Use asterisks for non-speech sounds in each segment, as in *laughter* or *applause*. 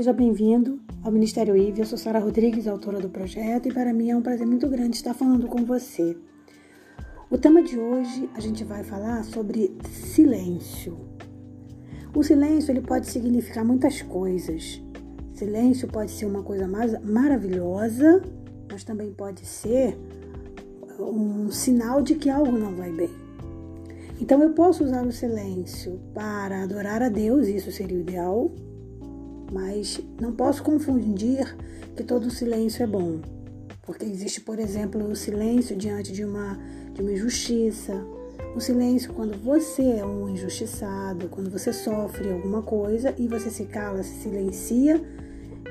Seja bem-vindo ao Ministério IV. Eu sou Sara Rodrigues, autora do projeto, e para mim é um prazer muito grande estar falando com você. O tema de hoje a gente vai falar sobre silêncio. O silêncio ele pode significar muitas coisas. Silêncio pode ser uma coisa maravilhosa, mas também pode ser um sinal de que algo não vai bem. Então eu posso usar o silêncio para adorar a Deus, isso seria o ideal, mas não posso confundir que todo silêncio é bom. Porque existe, por exemplo, o silêncio diante de uma, de uma injustiça, o silêncio quando você é um injustiçado, quando você sofre alguma coisa e você se cala, se silencia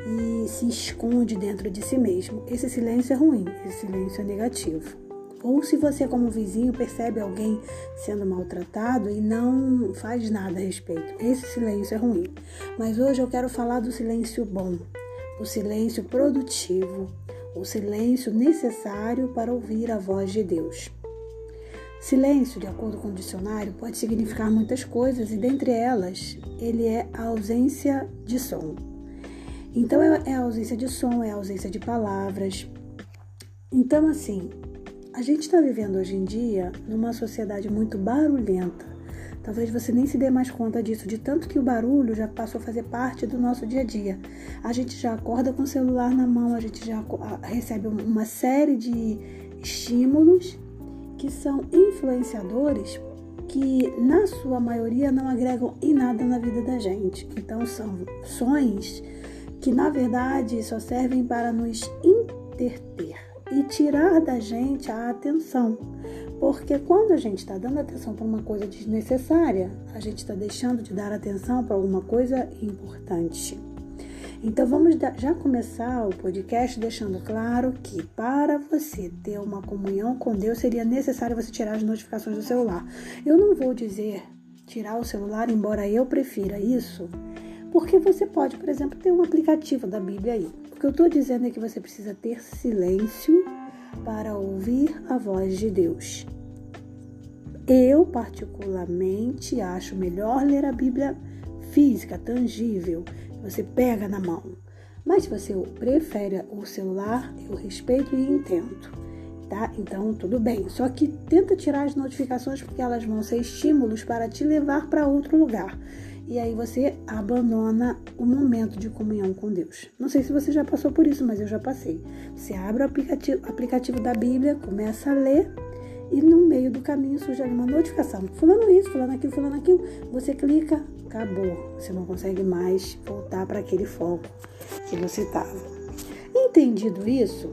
e se esconde dentro de si mesmo. Esse silêncio é ruim, esse silêncio é negativo. Ou se você, como vizinho, percebe alguém sendo maltratado e não faz nada a respeito. Esse silêncio é ruim. Mas hoje eu quero falar do silêncio bom, o silêncio produtivo, o silêncio necessário para ouvir a voz de Deus. Silêncio, de acordo com o dicionário, pode significar muitas coisas e dentre elas, ele é a ausência de som. Então é a ausência de som, é a ausência de palavras. Então assim, a gente está vivendo hoje em dia numa sociedade muito barulhenta. Talvez você nem se dê mais conta disso, de tanto que o barulho já passou a fazer parte do nosso dia a dia. A gente já acorda com o celular na mão, a gente já recebe uma série de estímulos que são influenciadores que, na sua maioria, não agregam em nada na vida da gente. Então, são sons que, na verdade, só servem para nos interter e tirar da gente a atenção. Porque quando a gente está dando atenção para uma coisa desnecessária, a gente está deixando de dar atenção para alguma coisa importante. Então vamos já começar o podcast deixando claro que para você ter uma comunhão com Deus seria necessário você tirar as notificações do celular. Eu não vou dizer tirar o celular, embora eu prefira isso, porque você pode, por exemplo, ter um aplicativo da Bíblia aí. O que eu estou dizendo é que você precisa ter silêncio para ouvir a voz de Deus. Eu, particularmente, acho melhor ler a Bíblia física, tangível, você pega na mão. Mas se você prefere o celular, eu respeito e entendo, tá? Então, tudo bem. Só que tenta tirar as notificações porque elas vão ser estímulos para te levar para outro lugar e aí você abandona o momento de comunhão com Deus. Não sei se você já passou por isso, mas eu já passei. Você abre o aplicativo, aplicativo da Bíblia, começa a ler e no meio do caminho surge uma notificação. Fulano isso, fulano aquilo, fulano aquilo. Você clica, acabou. Você não consegue mais voltar para aquele foco que você estava. Entendido isso,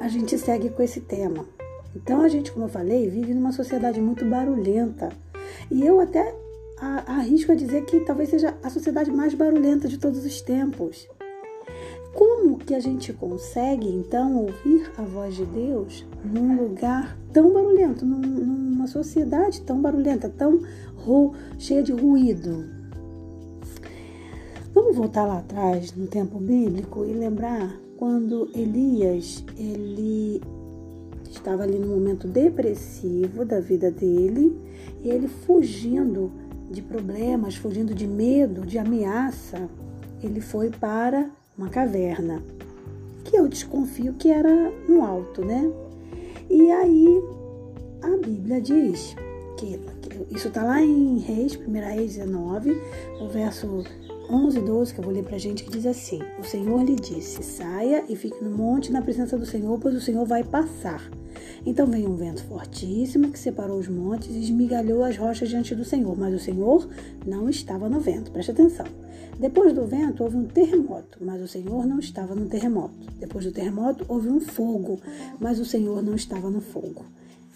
a gente segue com esse tema. Então a gente, como eu falei, vive numa sociedade muito barulhenta. E eu até arrisco a dizer que talvez seja a sociedade mais barulhenta de todos os tempos. Como que a gente consegue então ouvir a voz de Deus num lugar tão barulhento, numa sociedade tão barulhenta, tão cheia de ruído? Vamos voltar lá atrás no tempo bíblico e lembrar quando Elias ele estava ali no momento depressivo da vida dele e ele fugindo de problemas, fugindo de medo, de ameaça, ele foi para uma caverna, que eu desconfio que era no alto, né? E aí a Bíblia diz que, isso está lá em Reis, 1 Reis 19, no verso 11 e 12, que eu vou ler para a gente, que diz assim: O Senhor lhe disse: Saia e fique no monte na presença do Senhor, pois o Senhor vai passar. Então veio um vento fortíssimo que separou os montes e esmigalhou as rochas diante do Senhor, mas o Senhor não estava no vento. Preste atenção. Depois do vento houve um terremoto, mas o Senhor não estava no terremoto. Depois do terremoto houve um fogo, mas o Senhor não estava no fogo.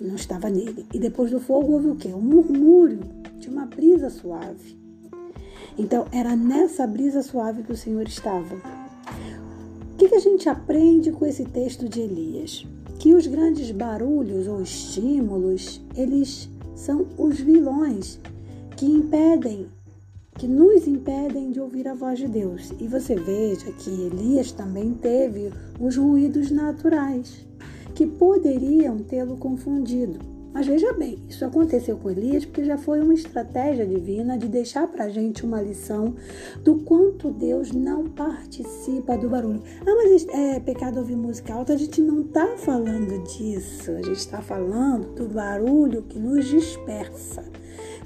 Não estava nele. E depois do fogo houve o quê? Um murmúrio de uma brisa suave. Então era nessa brisa suave que o Senhor estava. O que, a gente aprende com esse texto de Elias? que os grandes barulhos ou estímulos, eles são os vilões que impedem, que nos impedem de ouvir a voz de Deus. E você veja que Elias também teve os ruídos naturais que poderiam tê-lo confundido. Mas veja bem, isso aconteceu com Elias porque já foi uma estratégia divina de deixar para a gente uma lição do quanto Deus não participa do barulho. Ah, mas é pecado ouvir música alta? A gente não está falando disso. A gente está falando do barulho que nos dispersa.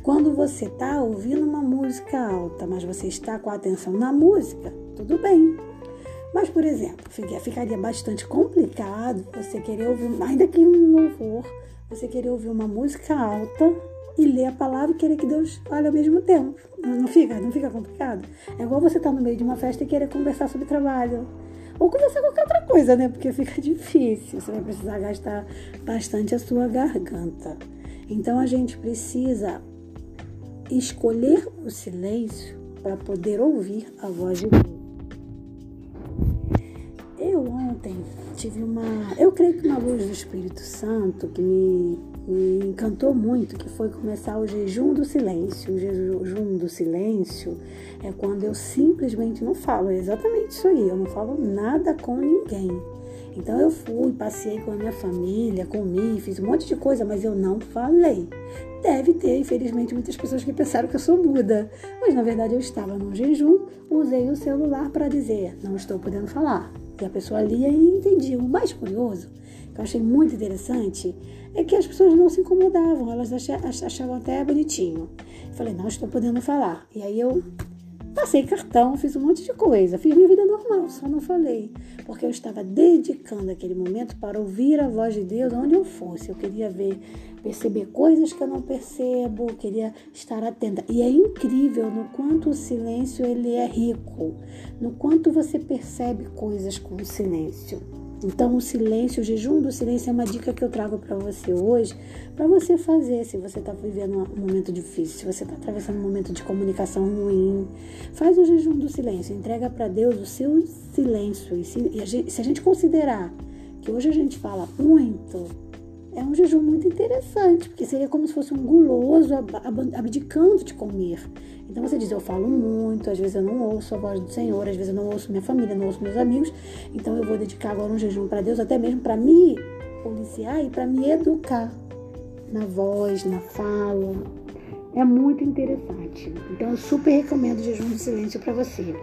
Quando você está ouvindo uma música alta, mas você está com a atenção na música, tudo bem. Mas, por exemplo, ficaria bastante complicado você querer ouvir, ainda que um louvor, você querer ouvir uma música alta e ler a palavra e querer que Deus fale ao mesmo tempo. Não fica? Não fica complicado? É igual você estar tá no meio de uma festa e querer conversar sobre trabalho. Ou conversar qualquer outra coisa, né? Porque fica *laughs* difícil. Você vai precisar gastar bastante a sua garganta. Então a gente precisa escolher o silêncio para poder ouvir a voz de Deus. Ontem tive uma. Eu creio que uma luz do Espírito Santo que me, me encantou muito, que foi começar o jejum do silêncio. O jejum do silêncio é quando eu simplesmente não falo. É exatamente isso aí. Eu não falo nada com ninguém. Então eu fui, passei com a minha família, comi, fiz um monte de coisa, mas eu não falei. Deve ter, infelizmente, muitas pessoas que pensaram que eu sou muda. Mas na verdade eu estava no jejum, usei o celular para dizer, não estou podendo falar. E a pessoa lia e entendia. O mais curioso, que eu achei muito interessante, é que as pessoas não se incomodavam, elas achavam até bonitinho. falei, não estou podendo falar. E aí eu passei cartão, fiz um monte de coisa, fiz minha vida normal, só não falei, porque eu estava dedicando aquele momento para ouvir a voz de Deus onde eu fosse. Eu queria ver, perceber coisas que eu não percebo, queria estar atenta. E é incrível no quanto o silêncio ele é rico, no quanto você percebe coisas com o silêncio. Então, o silêncio, o jejum do silêncio é uma dica que eu trago para você hoje, para você fazer se você está vivendo um momento difícil, se você está atravessando um momento de comunicação ruim. Faz o jejum do silêncio, entrega para Deus o seu silêncio. E, se, e a gente, se a gente considerar que hoje a gente fala muito, é um jejum muito interessante, porque seria como se fosse um guloso abdicando de comer. Então você diz, eu falo muito, às vezes eu não ouço a voz do Senhor, às vezes eu não ouço minha família, não ouço meus amigos, então eu vou dedicar agora um jejum para Deus, até mesmo para me policiar e para me educar na voz, na fala. É muito interessante. Então eu super recomendo o jejum do silêncio para você.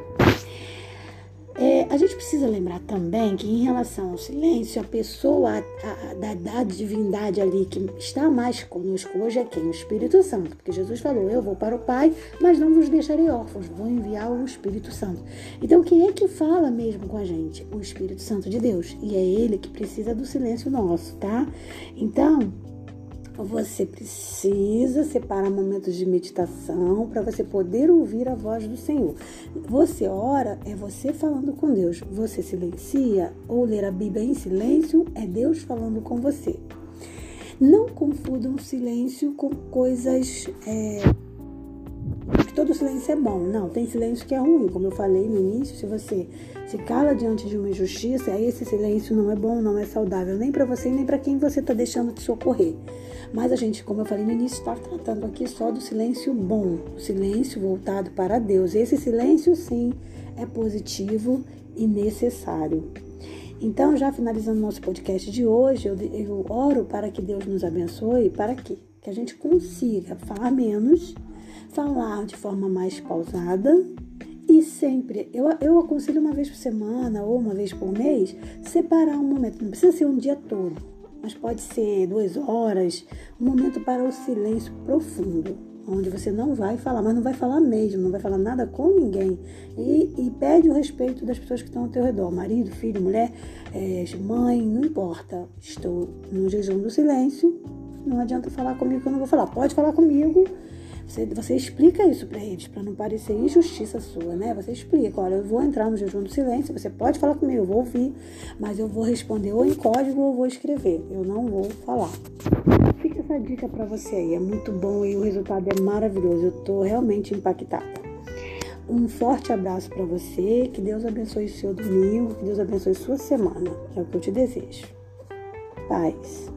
A gente precisa lembrar também que, em relação ao silêncio, a pessoa a, a, da, da divindade ali que está mais conosco hoje é quem? O Espírito Santo. Porque Jesus falou: Eu vou para o Pai, mas não vos deixarei órfãos, vou enviar o Espírito Santo. Então, quem é que fala mesmo com a gente? O Espírito Santo de Deus. E é ele que precisa do silêncio nosso, tá? Então, você precisa separar momentos de meditação para você poder ouvir a voz do Senhor. Você ora, é você falando com Deus. Você silencia ou ler a Bíblia em silêncio, é Deus falando com você. Não confundam silêncio com coisas. É, todo silêncio é bom. Não, tem silêncio que é ruim. Como eu falei no início, se você se cala diante de uma injustiça, aí esse silêncio não é bom, não é saudável, nem para você, nem para quem você está deixando te socorrer. Mas a gente, como eu falei no início, está tratando aqui só do silêncio bom, o silêncio voltado para Deus. Esse silêncio, sim, é positivo e necessário. Então, já finalizando nosso podcast de hoje, eu, eu oro para que Deus nos abençoe, para que, que a gente consiga falar menos, falar de forma mais pausada e sempre, eu, eu aconselho uma vez por semana ou uma vez por mês, separar um momento, não precisa ser um dia todo mas pode ser duas horas, um momento para o silêncio profundo, onde você não vai falar, mas não vai falar mesmo, não vai falar nada com ninguém. E, e pede o respeito das pessoas que estão ao teu redor, marido, filho, mulher, é, mãe, não importa. Estou no jejum do silêncio, não adianta falar comigo que eu não vou falar. Pode falar comigo, você, você explica isso para eles, para não parecer injustiça sua, né? Você explica, olha, eu vou entrar no jejum do silêncio, você pode falar comigo, eu vou ouvir, mas eu vou responder ou em código ou vou escrever, eu não vou falar. Fica essa dica para você aí, é muito bom e o resultado é maravilhoso, eu tô realmente impactada. Um forte abraço para você, que Deus abençoe o seu domingo, que Deus abençoe sua semana, é o que eu te desejo. Paz.